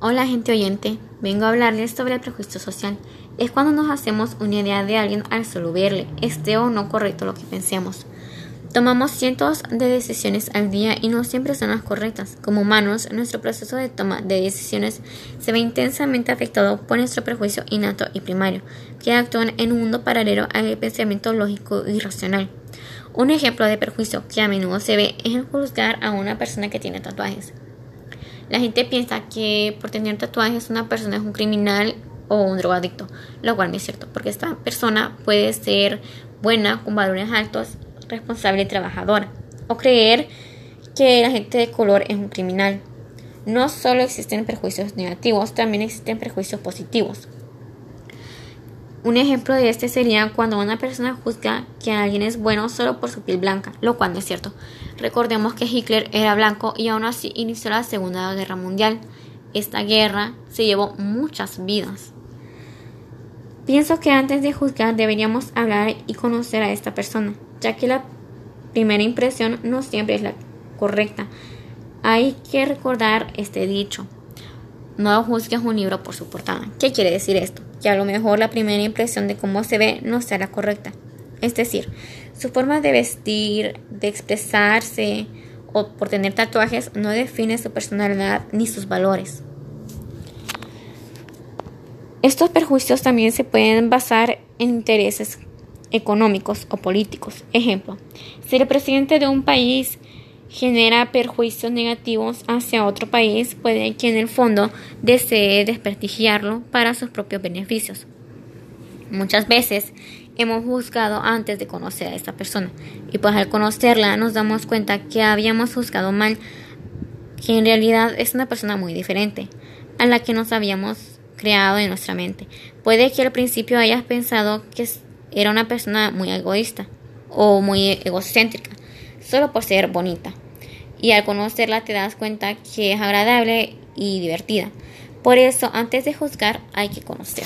Hola gente oyente, vengo a hablarles sobre el prejuicio social. Es cuando nos hacemos una idea de alguien al solo verle, esté o no correcto lo que pensemos. Tomamos cientos de decisiones al día y no siempre son las correctas. Como humanos, nuestro proceso de toma de decisiones se ve intensamente afectado por nuestro prejuicio innato y primario, que actúan en un mundo paralelo al pensamiento lógico y racional. Un ejemplo de prejuicio que a menudo se ve es el juzgar a una persona que tiene tatuajes. La gente piensa que por tener tatuajes una persona es un criminal o un drogadicto, lo cual no es cierto, porque esta persona puede ser buena, con valores altos, responsable y trabajadora, o creer que la gente de color es un criminal. No solo existen prejuicios negativos, también existen prejuicios positivos. Un ejemplo de este sería cuando una persona juzga que alguien es bueno solo por su piel blanca, lo cual no es cierto. Recordemos que Hitler era blanco y aún así inició la Segunda Guerra Mundial. Esta guerra se llevó muchas vidas. Pienso que antes de juzgar deberíamos hablar y conocer a esta persona, ya que la primera impresión no siempre es la correcta. Hay que recordar este dicho. No juzgues un libro por su portada. ¿Qué quiere decir esto? Que a lo mejor la primera impresión de cómo se ve no será correcta. Es decir, su forma de vestir, de expresarse o por tener tatuajes no define su personalidad ni sus valores. Estos perjuicios también se pueden basar en intereses económicos o políticos. Ejemplo, si el presidente de un país genera perjuicios negativos hacia otro país, puede que en el fondo desee desprestigiarlo para sus propios beneficios. Muchas veces hemos juzgado antes de conocer a esta persona y pues al conocerla nos damos cuenta que habíamos juzgado mal, que en realidad es una persona muy diferente a la que nos habíamos creado en nuestra mente. Puede que al principio hayas pensado que era una persona muy egoísta o muy egocéntrica solo por ser bonita. Y al conocerla te das cuenta que es agradable y divertida. Por eso, antes de juzgar, hay que conocer.